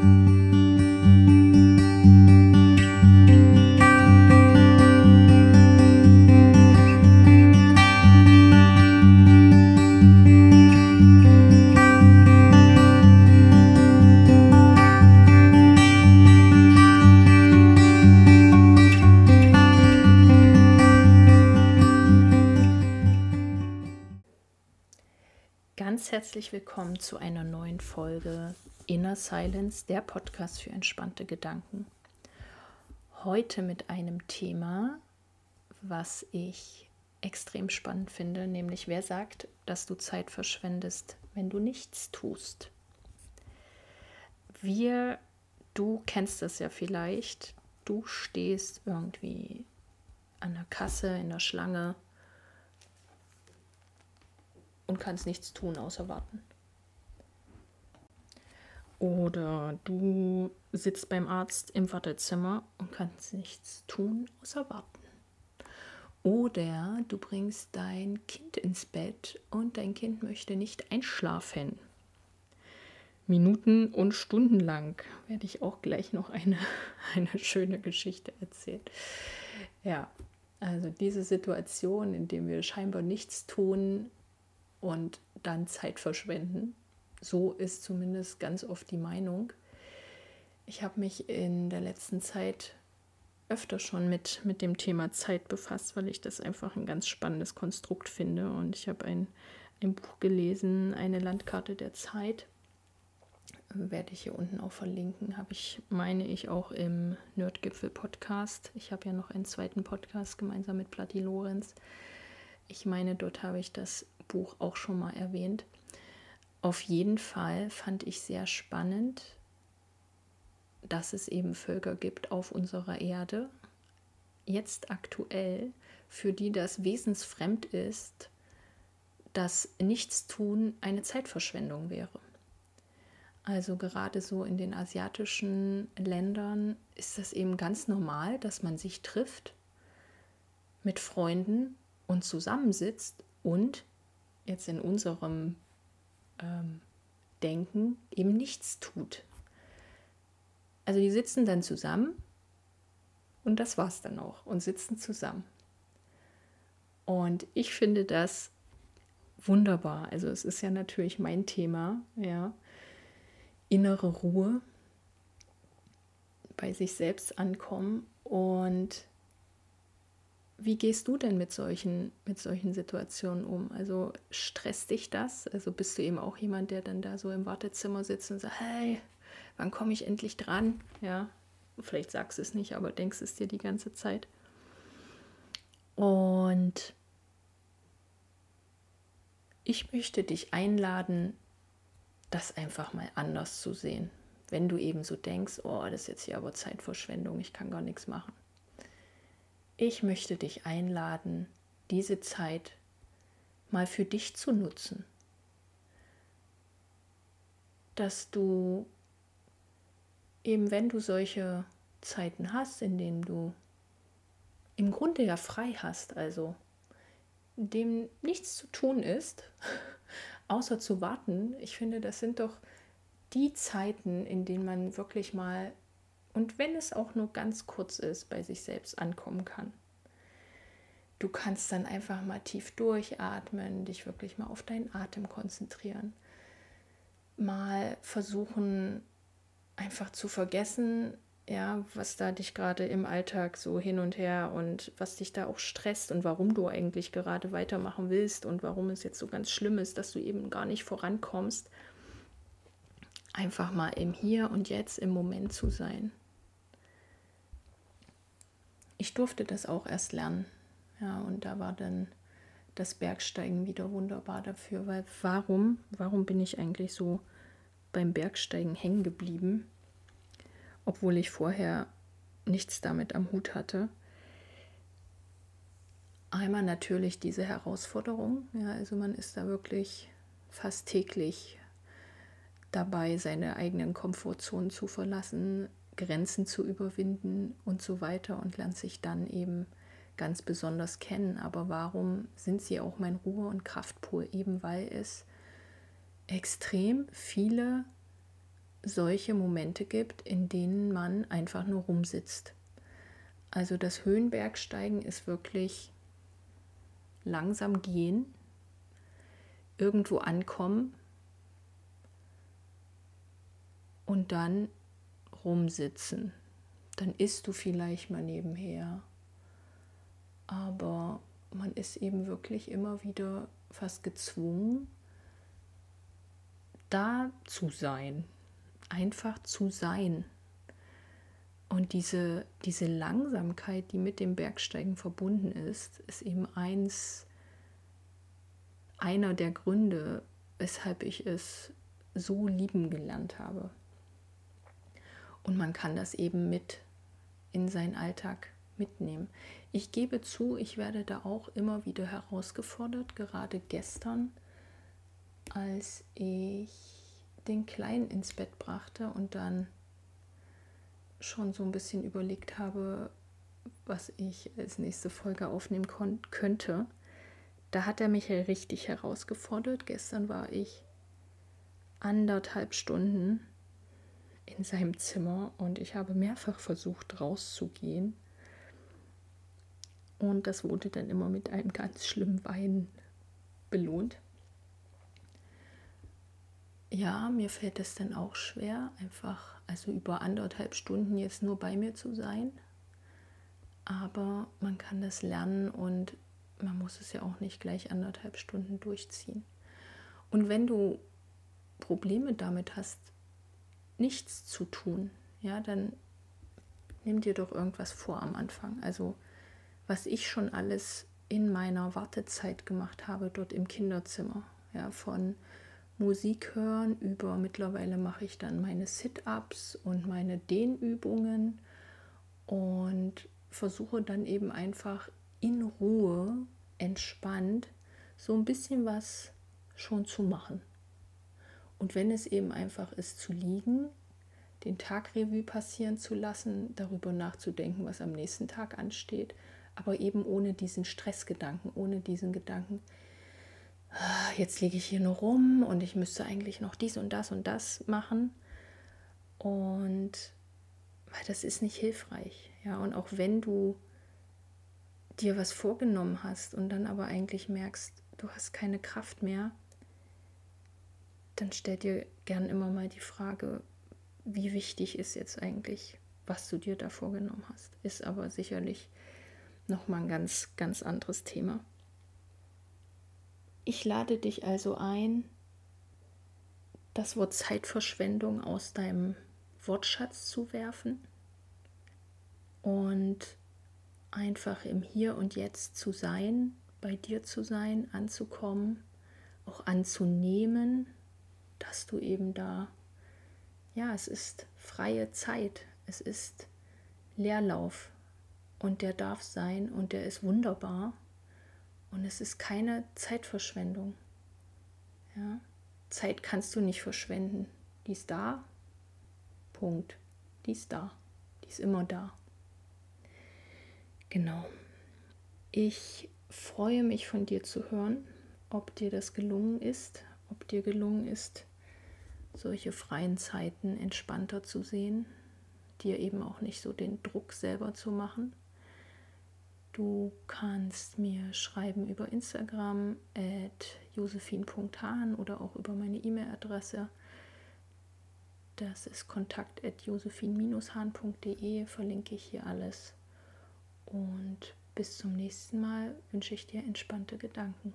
Música herzlich willkommen zu einer neuen Folge Inner Silence, der Podcast für entspannte Gedanken. Heute mit einem Thema, was ich extrem spannend finde, nämlich wer sagt, dass du Zeit verschwendest, wenn du nichts tust. Wir, du kennst das ja vielleicht, du stehst irgendwie an der Kasse, in der Schlange und kannst nichts tun außer warten. Oder du sitzt beim Arzt im Wartezimmer und kannst nichts tun außer warten. Oder du bringst dein Kind ins Bett und dein Kind möchte nicht einschlafen. Minuten und Stunden lang werde ich auch gleich noch eine, eine schöne Geschichte erzählen. Ja, also diese Situation, in der wir scheinbar nichts tun, und dann Zeit verschwenden. So ist zumindest ganz oft die Meinung. Ich habe mich in der letzten Zeit öfter schon mit, mit dem Thema Zeit befasst, weil ich das einfach ein ganz spannendes Konstrukt finde. Und ich habe ein, ein Buch gelesen, eine Landkarte der Zeit. Werde ich hier unten auch verlinken. Habe ich, meine ich, auch im Nerdgipfel-Podcast. Ich habe ja noch einen zweiten Podcast gemeinsam mit Platti Lorenz. Ich meine, dort habe ich das Buch auch schon mal erwähnt. Auf jeden Fall fand ich sehr spannend, dass es eben Völker gibt auf unserer Erde, jetzt aktuell, für die das wesensfremd ist, dass Nichtstun eine Zeitverschwendung wäre. Also gerade so in den asiatischen Ländern ist das eben ganz normal, dass man sich trifft mit Freunden und zusammensitzt und jetzt in unserem ähm, Denken eben nichts tut. Also die sitzen dann zusammen und das war's dann auch und sitzen zusammen. Und ich finde das wunderbar. Also es ist ja natürlich mein Thema, ja. Innere Ruhe, bei sich selbst ankommen und wie gehst du denn mit solchen, mit solchen Situationen um? Also stresst dich das? Also bist du eben auch jemand, der dann da so im Wartezimmer sitzt und sagt, hey, wann komme ich endlich dran? Ja, vielleicht sagst du es nicht, aber denkst es dir die ganze Zeit. Und ich möchte dich einladen, das einfach mal anders zu sehen. Wenn du eben so denkst, oh, das ist jetzt hier aber Zeitverschwendung, ich kann gar nichts machen ich möchte dich einladen, diese Zeit mal für dich zu nutzen. Dass du eben, wenn du solche Zeiten hast, in denen du im Grunde ja frei hast, also dem nichts zu tun ist, außer zu warten, ich finde, das sind doch die Zeiten, in denen man wirklich mal und wenn es auch nur ganz kurz ist, bei sich selbst ankommen kann. Du kannst dann einfach mal tief durchatmen, dich wirklich mal auf deinen Atem konzentrieren. Mal versuchen, einfach zu vergessen, ja, was da dich gerade im Alltag so hin und her und was dich da auch stresst und warum du eigentlich gerade weitermachen willst und warum es jetzt so ganz schlimm ist, dass du eben gar nicht vorankommst. Einfach mal im Hier und Jetzt im Moment zu sein ich durfte das auch erst lernen. Ja, und da war dann das Bergsteigen wieder wunderbar dafür, weil warum, warum bin ich eigentlich so beim Bergsteigen hängen geblieben, obwohl ich vorher nichts damit am Hut hatte? Einmal natürlich diese Herausforderung, ja, also man ist da wirklich fast täglich dabei, seine eigenen Komfortzonen zu verlassen, Grenzen zu überwinden und so weiter und lernt sich dann eben ganz besonders kennen. Aber warum sind sie auch mein Ruhe- und Kraftpol? Eben weil es extrem viele solche Momente gibt, in denen man einfach nur rumsitzt. Also das Höhenbergsteigen ist wirklich langsam gehen, irgendwo ankommen und dann rumsitzen. Dann isst du vielleicht mal nebenher. Aber man ist eben wirklich immer wieder fast gezwungen, da zu sein, einfach zu sein. Und diese, diese Langsamkeit, die mit dem Bergsteigen verbunden ist, ist eben eins, einer der Gründe, weshalb ich es so lieben gelernt habe. Und man kann das eben mit in seinen Alltag mitnehmen. Ich gebe zu, ich werde da auch immer wieder herausgefordert, gerade gestern, als ich den Kleinen ins Bett brachte und dann schon so ein bisschen überlegt habe, was ich als nächste Folge aufnehmen könnte. Da hat er mich richtig herausgefordert. Gestern war ich anderthalb Stunden in seinem Zimmer und ich habe mehrfach versucht rauszugehen. Und das wurde dann immer mit einem ganz schlimmen Wein belohnt. Ja, mir fällt es dann auch schwer, einfach, also über anderthalb Stunden jetzt nur bei mir zu sein. Aber man kann das lernen und man muss es ja auch nicht gleich anderthalb Stunden durchziehen. Und wenn du Probleme damit hast, nichts zu tun, ja, dann nimm dir doch irgendwas vor am Anfang. Also was ich schon alles in meiner Wartezeit gemacht habe, dort im Kinderzimmer, ja, von Musik hören über mittlerweile mache ich dann meine Sit-ups und meine Dehnübungen und versuche dann eben einfach in Ruhe, entspannt, so ein bisschen was schon zu machen. Und wenn es eben einfach ist zu liegen, den Tag Revue passieren zu lassen, darüber nachzudenken, was am nächsten Tag ansteht, aber eben ohne diesen Stressgedanken, ohne diesen Gedanken, ah, jetzt liege ich hier nur rum und ich müsste eigentlich noch dies und das und das machen. Und weil das ist nicht hilfreich. Ja, und auch wenn du dir was vorgenommen hast und dann aber eigentlich merkst, du hast keine Kraft mehr, dann stell dir gern immer mal die Frage, wie wichtig ist jetzt eigentlich, was du dir da vorgenommen hast. Ist aber sicherlich nochmal ein ganz, ganz anderes Thema. Ich lade dich also ein, das Wort Zeitverschwendung aus deinem Wortschatz zu werfen und einfach im Hier und Jetzt zu sein, bei dir zu sein, anzukommen, auch anzunehmen, dass du eben da, ja, es ist freie Zeit, es ist Leerlauf und der darf sein und der ist wunderbar und es ist keine Zeitverschwendung. Ja? Zeit kannst du nicht verschwenden. Die ist da, Punkt. Die ist da, die ist immer da. Genau. Ich freue mich von dir zu hören, ob dir das gelungen ist, ob dir gelungen ist, solche freien Zeiten entspannter zu sehen, dir eben auch nicht so den Druck selber zu machen. Du kannst mir schreiben über Instagram at josephine.hahn oder auch über meine E-Mail-Adresse. Das ist kontakt at josephine-hahn.de, verlinke ich hier alles. Und bis zum nächsten Mal wünsche ich dir entspannte Gedanken.